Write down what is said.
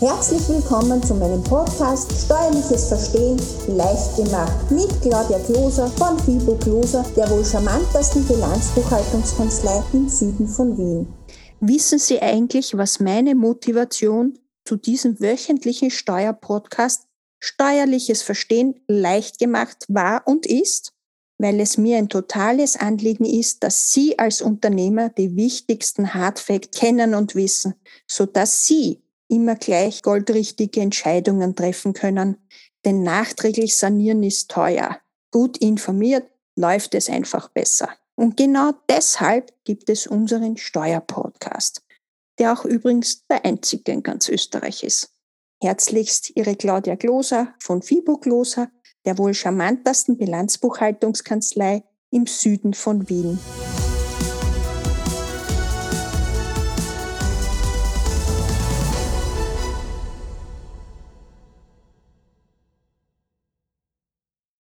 Herzlich willkommen zu meinem Podcast Steuerliches Verstehen leicht gemacht mit Claudia Kloser von Fibo Kloser, der wohl charmantesten Bilanzbuchhaltungskanzlei im Süden von Wien. Wissen Sie eigentlich, was meine Motivation zu diesem wöchentlichen Steuerpodcast Steuerliches Verstehen leicht gemacht war und ist? Weil es mir ein totales Anliegen ist, dass Sie als Unternehmer die wichtigsten Hardfacts kennen und wissen, so dass Sie immer gleich goldrichtige Entscheidungen treffen können. Denn nachträglich sanieren ist teuer. Gut informiert läuft es einfach besser. Und genau deshalb gibt es unseren Steuerpodcast, der auch übrigens der einzige in ganz Österreich ist. Herzlichst Ihre Claudia Gloser von Fibo Gloser, der wohl charmantesten Bilanzbuchhaltungskanzlei im Süden von Wien.